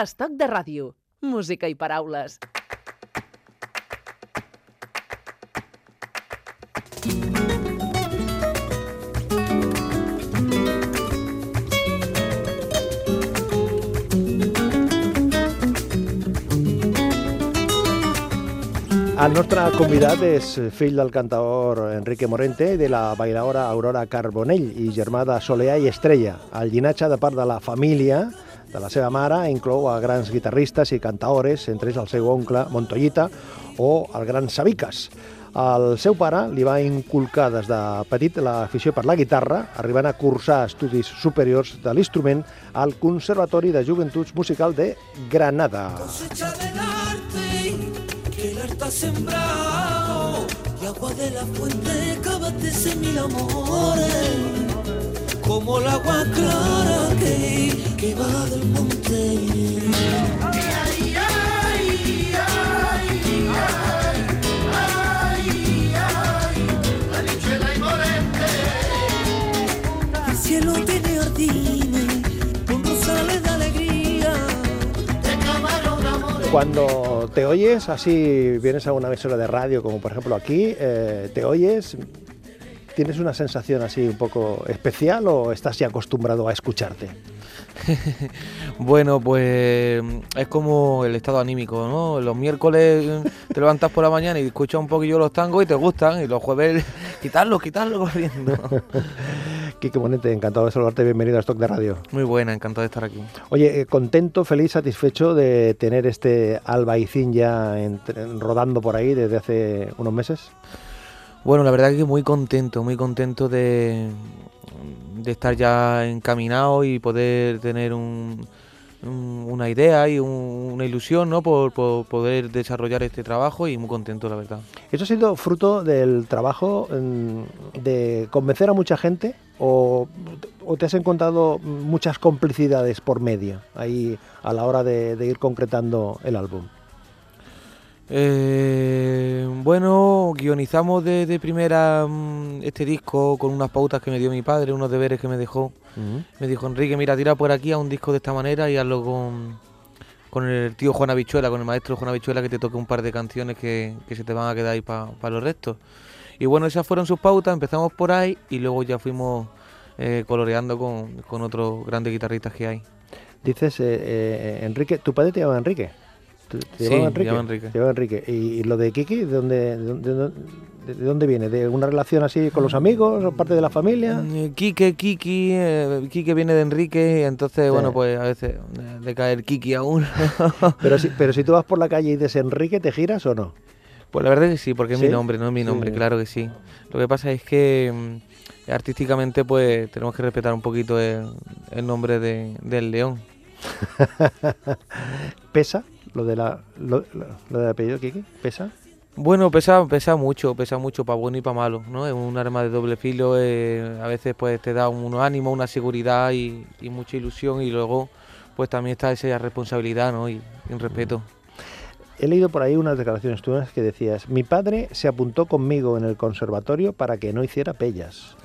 Estoc de ràdio. Música i paraules. El nostre convidat és fill del cantaor Enrique Morente i de la bailaora Aurora Carbonell i germà de Soleà i Estrella. El llinatge de part de la família de la seva mare inclou a grans guitarristes i cantaores, entre ells el seu oncle Montoyita o el gran Sabicas. El seu pare li va inculcar des de petit l'afició per la guitarra, arribant a cursar estudis superiors de l'instrument al Conservatori de Joventuts Musical de Granada. cosecha del arte que el arte ha sembrado y agua de la fuente cábate mil amores como el agua clara que, va del monte. El cielo tiene jardines con rosales de alegría. Cuando te oyes, así vienes a una emisora de radio, como por ejemplo aquí, eh, te oyes, ¿tienes una sensación así un poco especial o estás ya acostumbrado a escucharte? Bueno, pues es como el estado anímico, ¿no? Los miércoles te levantas por la mañana y escuchas un poquillo los tangos y te gustan, y los jueves quitarlos, quitarlos corriendo. Quique Bonete, encantado de saludarte, bienvenido a Stock de Radio. Muy buena, encantado de estar aquí. Oye, eh, contento, feliz, satisfecho de tener este albaicín ya entre- rodando por ahí desde hace unos meses. Bueno, la verdad que muy contento, muy contento de, de estar ya encaminado y poder tener un- un- una idea y un- una ilusión, ¿no? Por, poder desarrollar este trabajo y muy contento, la verdad. ¿Eso ha sido fruto del trabajo mm, de convencer a mucha gente o, te has encontrado muchas complicidades por medio ahí a la hora de ir concretando el álbum? Eh, bueno, guionizamos de, de primera mm, este disco con unas pautas que me dio mi padre, unos deberes que me dejó. Me dijo, Enrique, mira, tira por aquí a un disco de esta manera y hazlo con, con el tío Juan Habichuela, con el maestro Juan Habichuela, que te toque un par de canciones que, que se te van a quedar ahí para los restos. Y bueno, esas fueron sus pautas, empezamos por ahí y luego ya fuimos eh, coloreando con, con otros grandes guitarristas que hay. Dices, eh, eh, Enrique, ¿tu padre te llama Enrique? ¿Te, te Sí, llamaba Enrique? llama Enrique. Te Enrique. ¿Y, y lo de Kiki, de dónde, de, dónde- de dónde- de dónde viene? ¿De una relación así con los amigos o parte de la familia? Eh, Quique, Kiki, eh, Quique viene de Enrique, y entonces, Sí. bueno, pues a veces eh, de caer Kiki aún. Pero si, pero si tú vas por la calle y dices Enrique, ¿te giras o no? Pues la verdad que sí, porque es mi nombre, no es mi nombre, claro que sí. Lo que pasa es que mm, artísticamente pues tenemos que respetar un poquito el, el nombre de- del león. ¿Pesa lo, de la, lo, lo- del apellido Kiki? ¿Pesa? Bueno, pesa, pesa mucho, pesa mucho para bueno y para malo, ¿no? Es un arma de doble filo, eh, a veces pues te da un ánimo, una seguridad y, y mucha ilusión y luego pues también está esa responsabilidad, ¿no? Y, y un respeto. He leído por ahí unas declaraciones tuyas que decías, mi padre se apuntó conmigo en el conservatorio para que no hiciera pellas.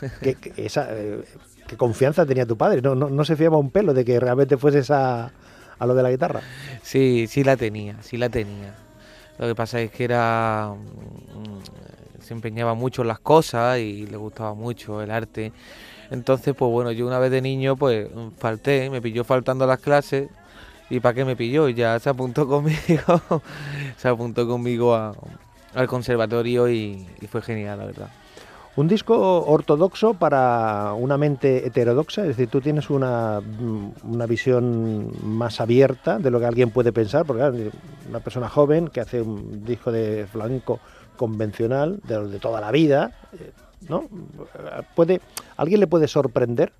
¿Qué, qué- esa, eh, qué confianza tenía tu padre? No, no, no se fiaba un pelo de que realmente fueses a, a lo de la guitarra. Sí, sí la tenía, sí la tenía. Lo que pasa es que era. mm, se empeñaba mucho en las cosas y le gustaba mucho el arte. Entonces, pues bueno, yo una vez de niño, pues falté, me pilló faltando a las clases. ¿Y para qué me pilló? Ya se apuntó conmigo, se apuntó conmigo a- al conservatorio y, y fue genial, la verdad. Un disco ortodoxo para una mente heterodoxa, es decir, tú tienes una, mm, una visión más abierta de lo que alguien puede pensar, porque una persona joven que hace un disco de flamenco convencional, de de toda la vida, eh, ¿no? Puede, ¿Alguien le puede sorprender?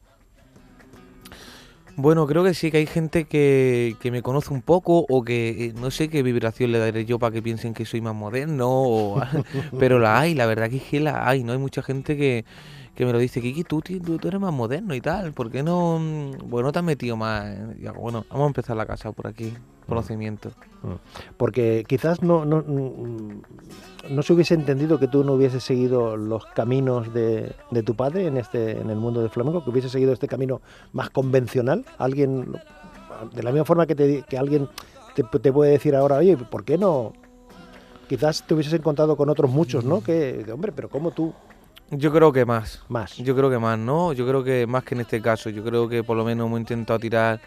Bueno, creo que sí, que hay gente que, que me conoce un poco o que eh, no sé qué vibración le daré yo para que piensen que soy más moderno, o- pero la hay, la verdad que es que la hay, ¿no? Hay mucha gente que, que me lo dice, Kiki, tú, tú, tú eres más moderno y tal, ¿por qué no, mm, bueno, te has metido más? en-?" Y hago, bueno, vamos a empezar la casa por aquí, conocimiento. Porque quizás no, no, mm, no se hubiese entendido que tú no hubieses seguido los caminos de, de tu padre en este en el mundo del flamenco, que hubiese seguido este camino más convencional. ¿Alguien, de la misma forma que, te, que alguien te, te puede decir ahora, oye, ¿por qué no? Quizás te hubieses encontrado con otros muchos, ¿no? Que, de, hombre, pero ¿cómo tú? Yo creo que más. Más. Yo creo que más, ¿no? Yo creo que más que en este caso. Yo creo que por lo menos hemos intentado tirar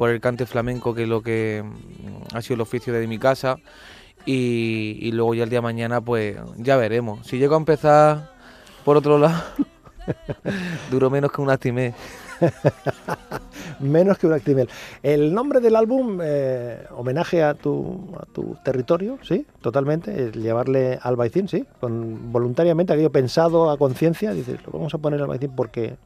por el cante flamenco, que es lo que mm, ha sido el oficio de mi casa. Y, luego ya el día de mañana, pues ya veremos. Si llego a empezar por otro lado, duro menos que un actimé. Menos que un Actimel. El nombre del álbum, eh, homenaje a tu, a tu territorio, ¿sí? Totalmente. El llevarle Albaicín, ¿sí? Con, voluntariamente, aquello pensado a conciencia. Dices, lo vamos a poner Albaicín porque...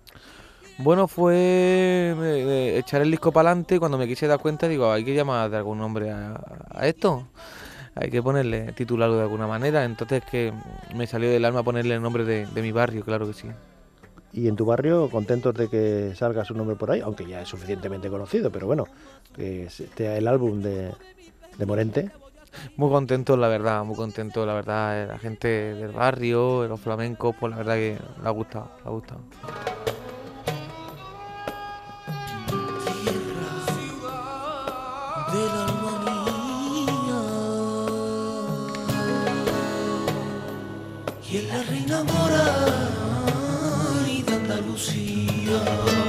Bueno, fue eh, eh, echar el disco para adelante. Cuando me quise dar cuenta, digo, hay que llamar de algún nombre a, a esto. Hay que ponerle, titularlo de alguna manera. Entonces que me salió del alma ponerle el nombre de, de mi barrio, claro que sí. Y en tu barrio, contentos de que salga su nombre por ahí, aunque ya es suficientemente conocido, pero bueno, que esté el álbum de, de Morente. Muy contento, la verdad, muy contento, la verdad. La gente del barrio, los flamencos, pues la verdad que le ha gustado, le ha gustado. Mora y de Andalucía.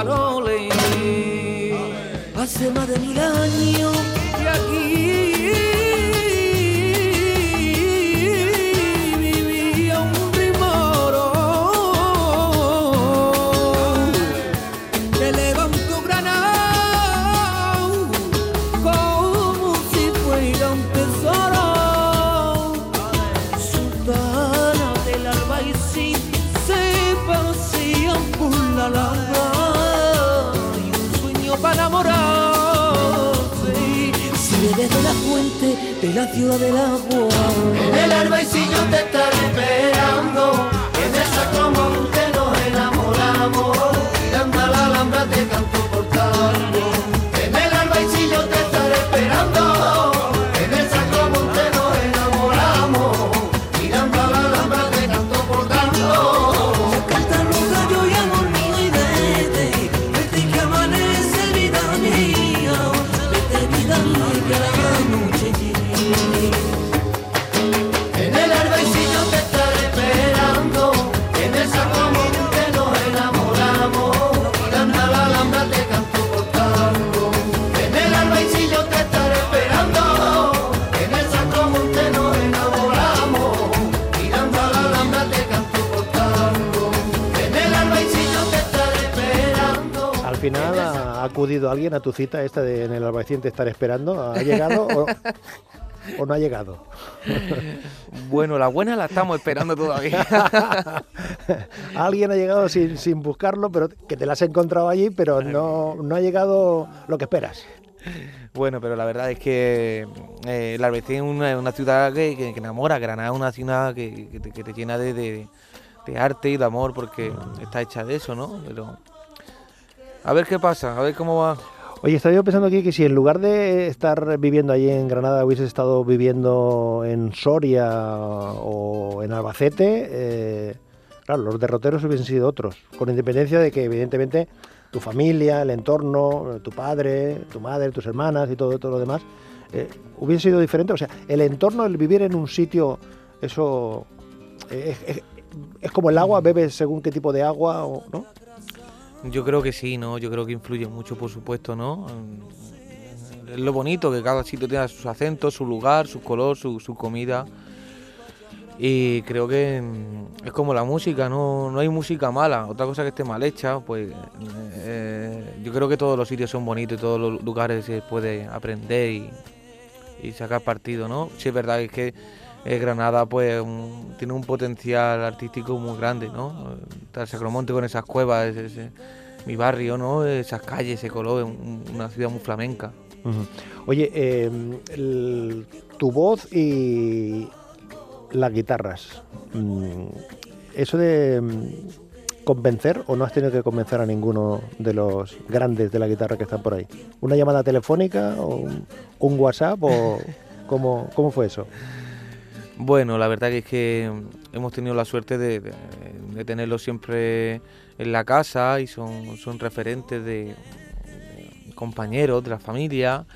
25 faroles. Hace más de mil años la ciudad del agua. El Albaicillo te estaré tu cita esta de en el Albaicín te estar esperando. ¿Ha llegado o, o no ha llegado? Bueno, la buena la estamos esperando todavía. alguien ha llegado sin, sin buscarlo, pero que te la has encontrado allí, pero no, no ha llegado lo que esperas. Bueno, pero la verdad es que eh, el Albacete es una, una ciudad que, que- que enamora. Granada es una ciudad que, que te, llena de, de- de arte y de amor porque está hecha de eso, ¿no? Pero a ver qué pasa, a ver cómo va. Oye, estaba yo pensando aquí que si en lugar de estar viviendo allí en Granada hubieses estado viviendo en Soria o en Albacete, eh, claro, los derroteros hubiesen sido otros, con independencia de que evidentemente tu familia, el entorno, tu padre, tu madre, tus hermanas y todo, todo lo demás, eh, hubiese sido diferente. O sea, el entorno, el vivir en un sitio, eso eh, es, es- como el agua, bebes según qué tipo de agua, ¿no? Yo creo que sí, ¿no? Yo creo que influye mucho, por supuesto, ¿no? Es lo bonito, que cada sitio tenga sus acentos, su lugar, su color, su, su comida. Y creo que mm, es como la música, no, no hay música mala. Otra cosa que esté mal hecha, pues eh, yo creo que todos los sitios son bonitos y todos los lugares se puede aprender y, sacar partido, ¿no? Sí es verdad que eh, Granada pues un- tiene un potencial artístico muy grande, ¿no? El Sacromonte con esas cuevas, ese- ese- mi barrio, ¿no? Esas calles, ese color, un- una ciudad muy flamenca. Oye, eh, el- tu voz y las guitarras, mm, ¿eso de mm, convencer o no has tenido que convencer a ninguno de los grandes de la guitarra que están por ahí? ¿Una llamada telefónica o un, un WhatsApp o cómo, cómo fue eso? Bueno, la verdad que es que hemos tenido la suerte de, de, de tenerlos siempre en la casa y son, son referentes de, de compañeros, de la familia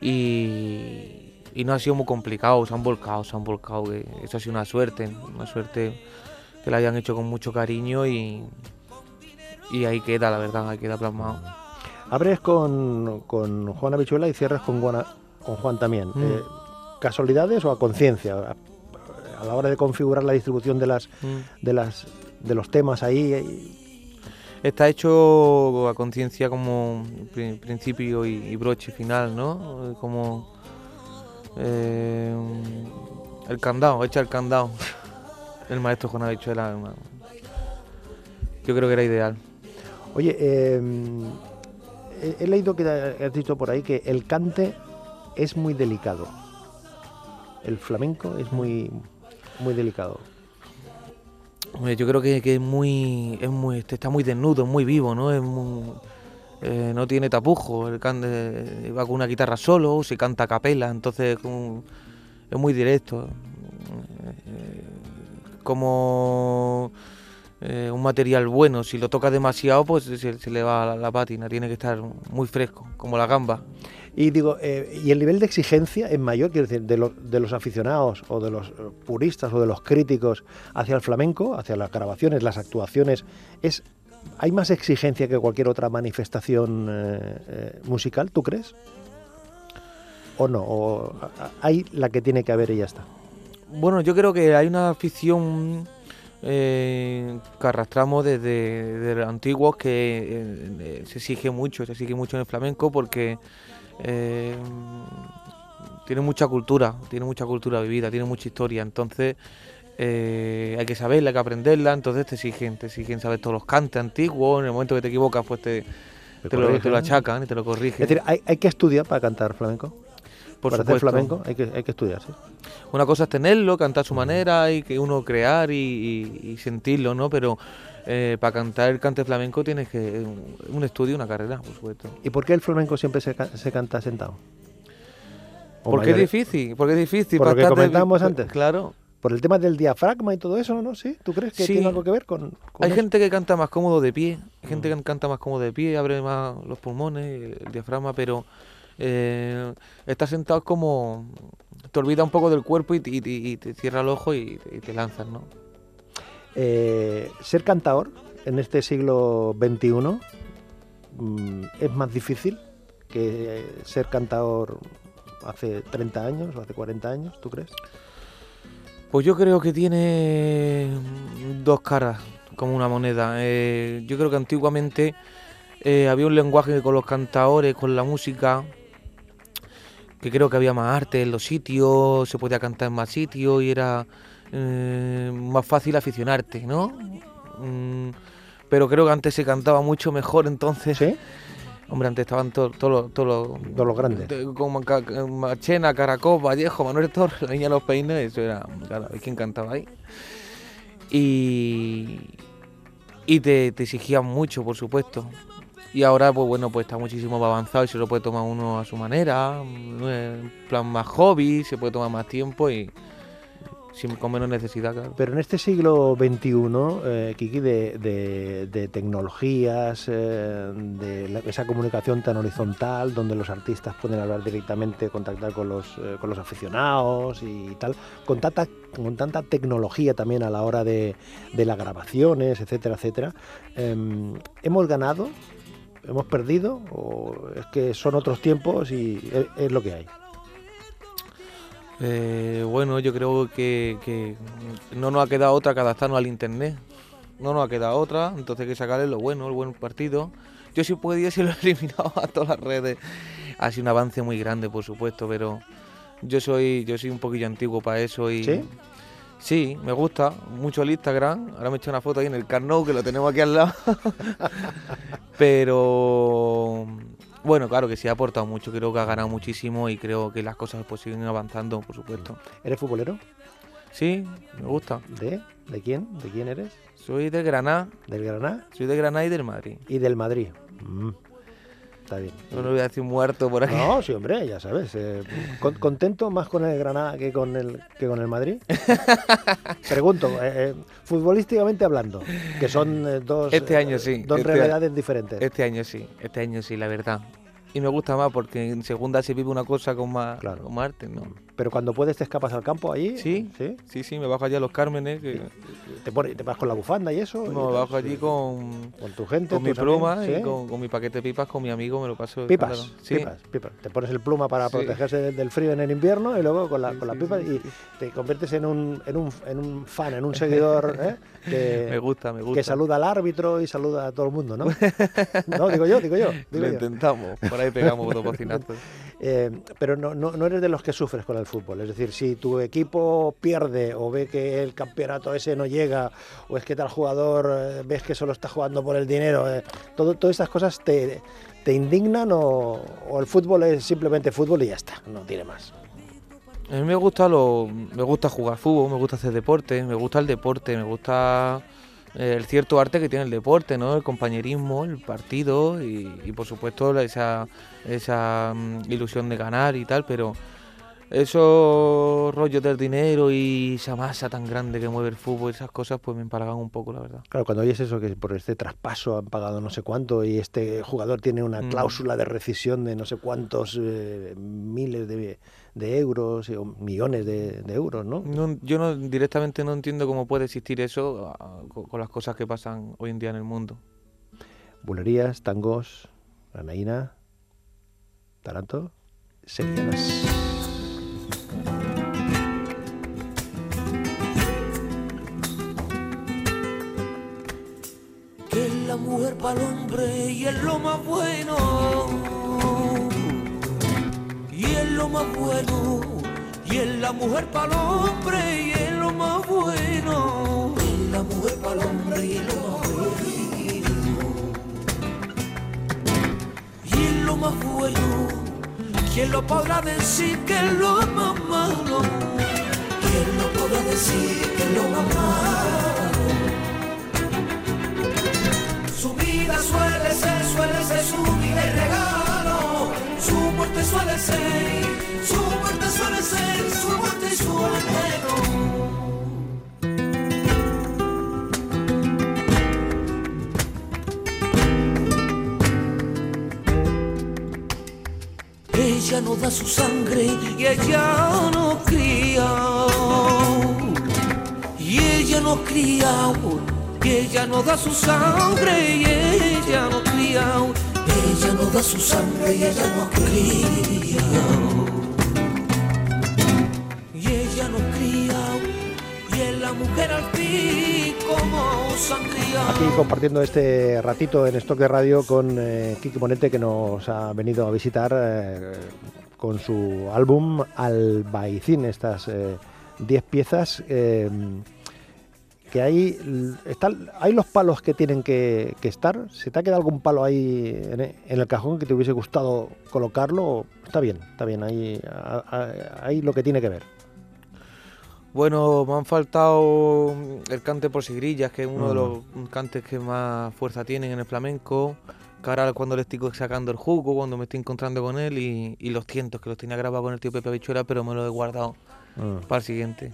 y, y no ha sido muy complicado, se han volcado, se han volcado, que eso ha sido una suerte, una suerte que la hayan hecho con mucho cariño y, y ahí queda, la verdad, ahí queda plasmado. Abres con, con Juan Habichuela y cierras con, Juana- con Juan también. Mm. Eh, ¿Casualidades o a conciencia? A, a la hora de configurar la distribución de las Mm. de las de los temas ahí. eh, Está hecho a conciencia como pri- principio y, y broche final, ¿no? Como eh, el candado, echa el candado. El maestro Juan Habichuela. Yo creo que era ideal. Oye, eh, he, he leído que has dicho por ahí que el cante es muy delicado. El flamenco es muy muy delicado. Yo creo que, es muy, es muy, este, está muy desnudo, muy vivo, ¿no? Es muy- eh, no tiene tapujo, el va con una guitarra solo, se canta a capela, entonces como- es muy directo. Eh, como eh, un material bueno, si lo toca demasiado, pues se, se le va la, la pátina, tiene que estar muy fresco, como la gamba. Y digo, eh, ¿y el nivel de exigencia es mayor, quiero decir, de, lo- de los aficionados o de los eh, puristas o de los críticos hacia el flamenco, hacia las grabaciones, las actuaciones? es ¿Hay más exigencia que cualquier otra manifestación eh, musical, tú crees? ¿O no? ¿O hay la que tiene que haber y ya está? Bueno, yo creo que hay una afición que arrastramos desde, desde antiguos que se exige mucho, se exige mucho en el flamenco porque eh, tiene mucha cultura, tiene mucha cultura vivida, tiene mucha historia, entonces eh, hay que saberla, hay que aprenderla, entonces te exigen, te exigen saber todos los cantes antiguos, en el momento que te equivocas pues te, Te te lo, te lo corrigen. achacan y te lo Es corrigen. decir, ¿hay, hay que estudiar para cantar flamenco? Por para hacer flamenco hay que, hay que estudiar, sí. Una cosa es tenerlo, cantar a su manera y que uno crear y, y- y sentirlo, ¿no? Pero eh, para cantar el cante flamenco tienes que un, un estudio, una carrera, por supuesto. ¿Y por qué el flamenco siempre se, ca- se canta sentado? O Porque es difícil, porque es difícil. Por lo que estar de- comentábamos antes. Claro. Por el tema del diafragma y todo eso, ¿no? ¿Sí? ¿Tú crees que Sí. tiene algo que ver con, con Hay eso? gente que canta más cómodo de pie, hay gente Mm. que canta más cómodo de pie, abre más los pulmones, el diafragma, pero eh, estar sentado es como te olvida un poco del cuerpo y, te- y te- y te cierra el ojo y, y te lanzas, ¿no? Eh, ser cantador en este siglo XXI mm, es más difícil que ser cantador hace 30 años o hace 40 años, ¿tú crees? Pues yo creo que tiene dos caras, como una moneda. Eh, yo creo que antiguamente eh, había un lenguaje con los cantadores, con la música, que creo que había más arte en los sitios, se podía cantar en más sitios y era eh, más fácil aficionarte, ¿no? Mm, pero creo que antes se cantaba mucho mejor, entonces... ¿Sí? Hombre, antes estaban todos los... Todos los Todos los grandes. de- Como Machena, Caracol, Vallejo, Manuel Torres, la niña de los peines, eso era, claro, hay quien cantaba ahí. Y, y te, te exigían mucho, por supuesto. Y ahora, pues bueno, pues está muchísimo más avanzado y se lo puede tomar uno a su manera, mm, en plan más hobby, se puede tomar más tiempo y sin, con menos necesidad. Pero en este siglo XXI, eh, Kiki, de, de- tecnologías, eh, de esa comunicación tan horizontal, donde los artistas pueden hablar directamente, contactar con los, eh, con los aficionados y tal, con tanta, con tanta tecnología también a la hora de, de las grabaciones, etcétera, etcétera, em, ¿hemos ganado? ¿Hemos perdido? ¿O es que son otros tiempos y es lo que hay? Eh, bueno, yo creo que, que no nos ha quedado otra que adaptarnos al internet. No nos ha quedado otra, entonces hay que sacarle lo bueno, el buen partido. Yo si podía si lo he eliminado a todas las redes. Ha sido un avance muy grande, por supuesto, pero yo soy yo soy un poquillo antiguo para eso y ¿Sí? Sí, me gusta mucho el Instagram. Ahora me he hecho una foto ahí en el Carnot, que lo tenemos aquí al lado. Pero bueno, claro que sí ha aportado mucho, creo que ha ganado muchísimo y creo que las cosas pues siguen avanzando, por supuesto. ¿Eres futbolero? Sí, me gusta. ¿De? ¿De quién? ¿De quién eres? Soy de Granada, ¿Del Granada? soy de Granada y del Madrid. Y del Madrid. Mm, Está bien. No lo voy a decir muerto por aquí. No, sí, hombre, ya sabes. eh, con- ¿Contento más con el Granada que con el, que con el Madrid? Pregunto, eh, eh, futbolísticamente hablando, que son eh, dos, Este año sí, dos este realidades diferentes. Este año sí, este año sí, la verdad. Y me gusta más porque en segunda se vive una cosa con más, Claro. con más arte, ¿no? Pero cuando puedes te escapas al campo allí. Sí. ¿Sí? Sí, sí, me bajo allá a los Cármenes, que ¿Te, pones- te vas con la bufanda y eso? y me bajo allí Sí. con, Con tu gente. con mi amigos, pluma y ¿sí? con, con mi paquete de pipas, con mi amigo, me lo paso. Pipas, pipas, pipas. Te pones el pluma para protegerse del- frío en el invierno y luego con la, con la sí, pipa sí, y te conviertes en un, en un, en un fan, en un seguidor ¿eh? que, Me gusta, me gusta. que saluda al árbitro y saluda a todo el mundo, ¿no? no, digo yo, digo yo. digo Lo yo. intentamos, por ahí pegamos dos bocinazos. Eh, pero no, no, no eres de los que sufres con el fútbol. Es decir, si tu equipo pierde o ve que el campeonato ese no llega o es que tal jugador eh, ves que solo está jugando por el dinero, eh, todas estas cosas te, te indignan o, o el fútbol es simplemente fútbol y ya está, no tiene más. A mí me gusta lo, me gusta jugar fútbol, me gusta hacer deporte, me gusta el deporte, me gusta el cierto arte que tiene el deporte, ¿no? El compañerismo, el partido y, por supuesto esa, esa mm, ilusión de ganar y tal, pero esos rollos del dinero y esa masa tan grande que mueve el fútbol, esas cosas pues me empalagan un poco, la verdad. Claro, cuando oyes eso, que por este traspaso han pagado no sé cuánto y este jugador tiene una Mm. cláusula de rescisión de no sé cuántos eh, miles de, de euros o millones de, de euros, ¿no? No, yo no, directamente no entiendo cómo puede existir eso ah, con, con las cosas que pasan hoy en día en el mundo. Bulerías, tangos, granaína, taranto, sevillanas. El hombre y es lo más bueno. Y es lo más bueno. Y es la mujer para el hombre y es lo más bueno. Es la mujer para el hombre y es lo más bueno. Y es lo más bueno. ¿Quién lo podrá decir que es lo más malo? ¿Quién lo podrá decir que es lo más malo? Vida suele ser, suele ser su vida y regalo. Su muerte suele ser, su muerte suele ser, su muerte y su anhelo. Ella no da su sangre y ella no cría. Y ella no cría, y ella no da su sangre, y ella no cría, ella no da su sangre, y ella no cría. Y ella no cría, y es la mujer al fin como sangría. Aquí compartiendo este ratito en Stock de Radio con eh, Kiki Monete que nos ha venido a visitar eh, con su álbum Albaicín, estas 10 piezas eh, que hay, l- están, hay los palos que tienen que, que estar. ¿Se te ha quedado algún palo ahí en, en el cajón que te hubiese gustado colocarlo? Está bien, está bien, ahí, ahí lo que tiene que ver. Bueno, me han faltado el cante por sigrillas, que es uno de Mm. los cantes que más fuerza tienen en el flamenco. Que ahora cuando le estoy sacando el jugo, cuando me estoy encontrando con él, y, y los tientos, que los tenía grabados con el tío Pepe Bichuela, pero me los he guardado para el siguiente.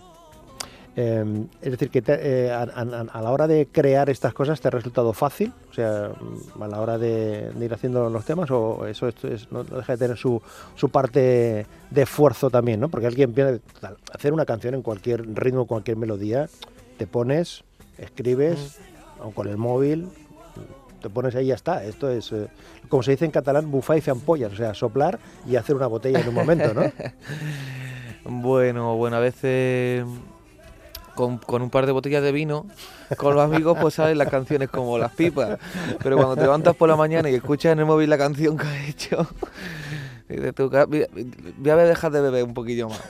Eh, es decir, que te- eh, a, a- a la hora de crear estas cosas te ha resultado fácil, o sea, mm, a la hora de, de ir haciendo los temas, o eso esto es- no, deja de tener su, su parte de esfuerzo también, ¿no? Porque alguien piensa, total, hacer una canción en cualquier ritmo, cualquier melodía, te pones, escribes, o con el móvil, te pones ahí y ya está. Esto es, eh, como se dice en catalán, bufar y fer ampollas, o sea, soplar y hacer una botella en un momento, ¿no? Bueno, bueno, a veces con, un par de botellas de vino, con los amigos, pues sabes las canciones como las pipas. Pero cuando te levantas por la mañana y escuchas en el móvil la canción que has hecho, dices tú, voy a dejar de beber un poquillo más.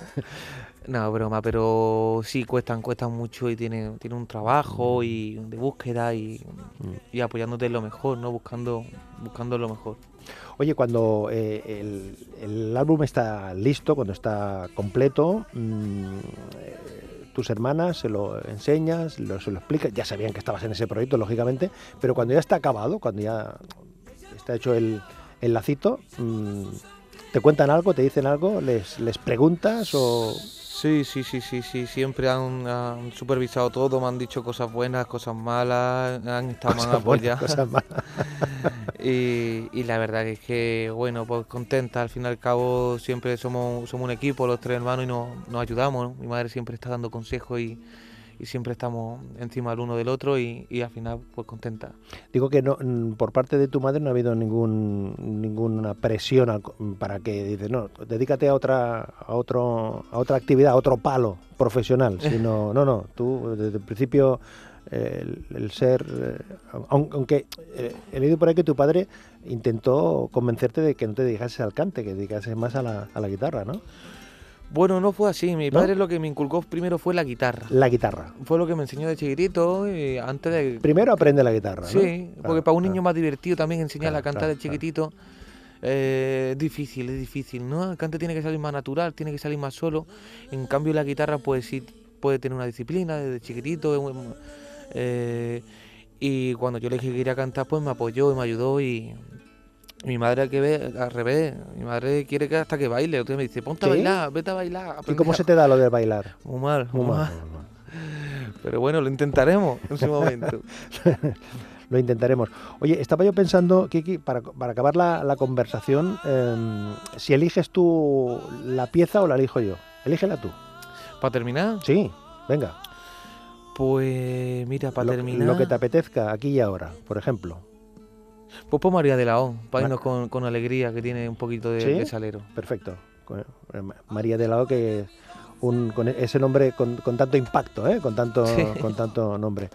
No, broma, pero sí cuestan, cuestan mucho y tienen, tiene un trabajo y de búsqueda y, y apoyándote en lo mejor, ¿no? Buscando, buscando lo mejor. Oye, cuando eh, el, álbum está listo, cuando está completo, mmm, tus hermanas se lo enseñas, lo, se lo explicas, ya sabían que estabas en ese proyecto, lógicamente, pero cuando ya está acabado, cuando ya está hecho el, el lacito, mmm, ¿te cuentan algo, te dicen algo, les, les preguntas o...? Sí, sí, sí, sí, sí, siempre han, han, supervisado todo, me han dicho cosas buenas, cosas malas, han estado más apoyados. Cosas malas. y, y, la verdad que es que, bueno, pues contenta, al fin y al cabo siempre somos, somos un equipo, los tres hermanos, y nos, nos ayudamos, ¿no? Mi madre siempre está dando consejos y, y siempre estamos encima del uno del otro y, y, al final pues contenta. Digo que no, por parte de tu madre no ha habido ningún ninguna presión al, para que dices no dedícate a otra a otro a otra actividad a otro palo profesional sino no no tú desde el principio el, el, ser eh, aunque eh, he leído por ahí que tu padre intentó convencerte de que no te dedicases al cante que dedicases más a la, a la guitarra no bueno, no fue así. Mi padre lo que me inculcó primero fue la guitarra. La guitarra. Fue lo que me enseñó de chiquitito y antes de... Primero aprende la guitarra, Sí, ¿no? porque para un niño más divertido también enseñar claro, a cantar de chiquitito eh, es difícil, es difícil, ¿no? El cante tiene que salir más natural, tiene que salir más solo. En cambio la guitarra pues sí puede tener una disciplina desde chiquitito. Eh, y cuando yo le dije que quería cantar pues me apoyó y me ayudó y mi madre que ve al revés, mi madre quiere que hasta que baile, usted me dice, ponte ¿Sí? a bailar, vete a bailar. ¿Y cómo se te da lo de bailar? Muy mal, muy, muy mal. mal. Pero bueno, lo intentaremos en su momento. lo intentaremos. Oye, estaba yo pensando, Kiki, para, para acabar la, la conversación, eh, si eliges tú la pieza o la elijo yo. Elígela tú. ¿Para terminar? Sí, venga. Pues mira, para terminar... Lo que te apetezca, aquí y ahora, por ejemplo. Pues por María de la O, para irnos con, con, alegría, que tiene un poquito de, ¿Sí? de salero. Perfecto. María de la O, que un, con ese nombre con, con tanto impacto, ¿eh? con, tanto, sí. con tanto nombre.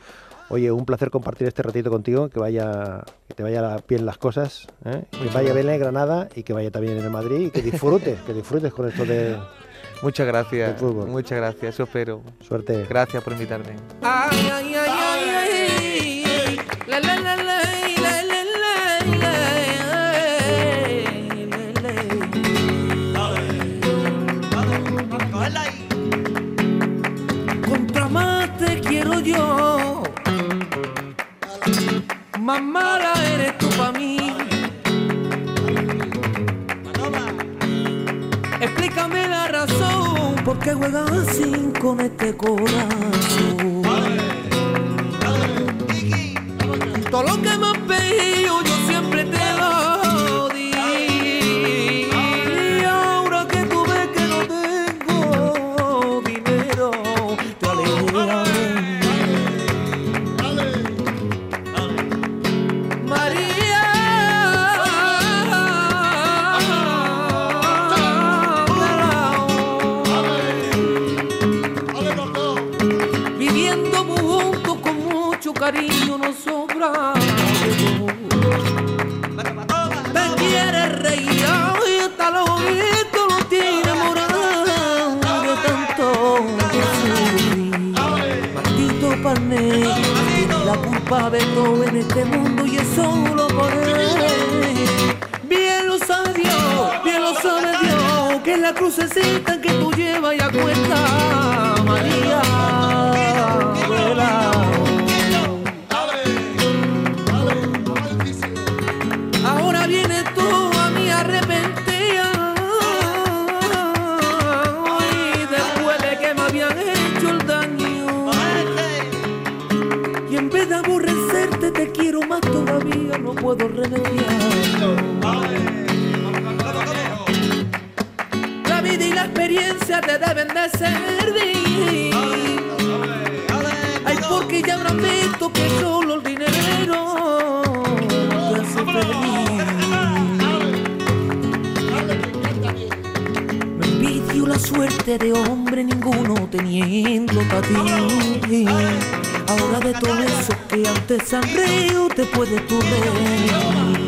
Oye, un placer compartir este ratito contigo, que vaya, que te vaya bien las cosas, ¿eh? que vaya bien en Granada y que vaya también en el Madrid y que disfrutes, que disfrutes con esto de, Muchas gracias. Muchas gracias, eso espero. Suerte. Gracias por invitarme. Ay, ay, ay, Más mala eres tú para mí. Explícame la razón por qué juegas así con este corazón. Todo lo que me has pedido yo cariño no sobra. Te quiere reír y hasta los ojitos lo tiene morado de tanto sufrir. Maldito tiene la culpa de todo en este mundo y es solo por él. Bien lo sabe Dios, bien lo sabe Dios, que la crucecita que tú llevas ya puedo remediar. La vida y la experiencia te deben de servir. Ay, porque ya habrán visto que solo el dinero te hace feliz. Me envidio la suerte de hombre ninguno teniendo para ti. Ahora de todo eso que antes sonrío te puede tu ver.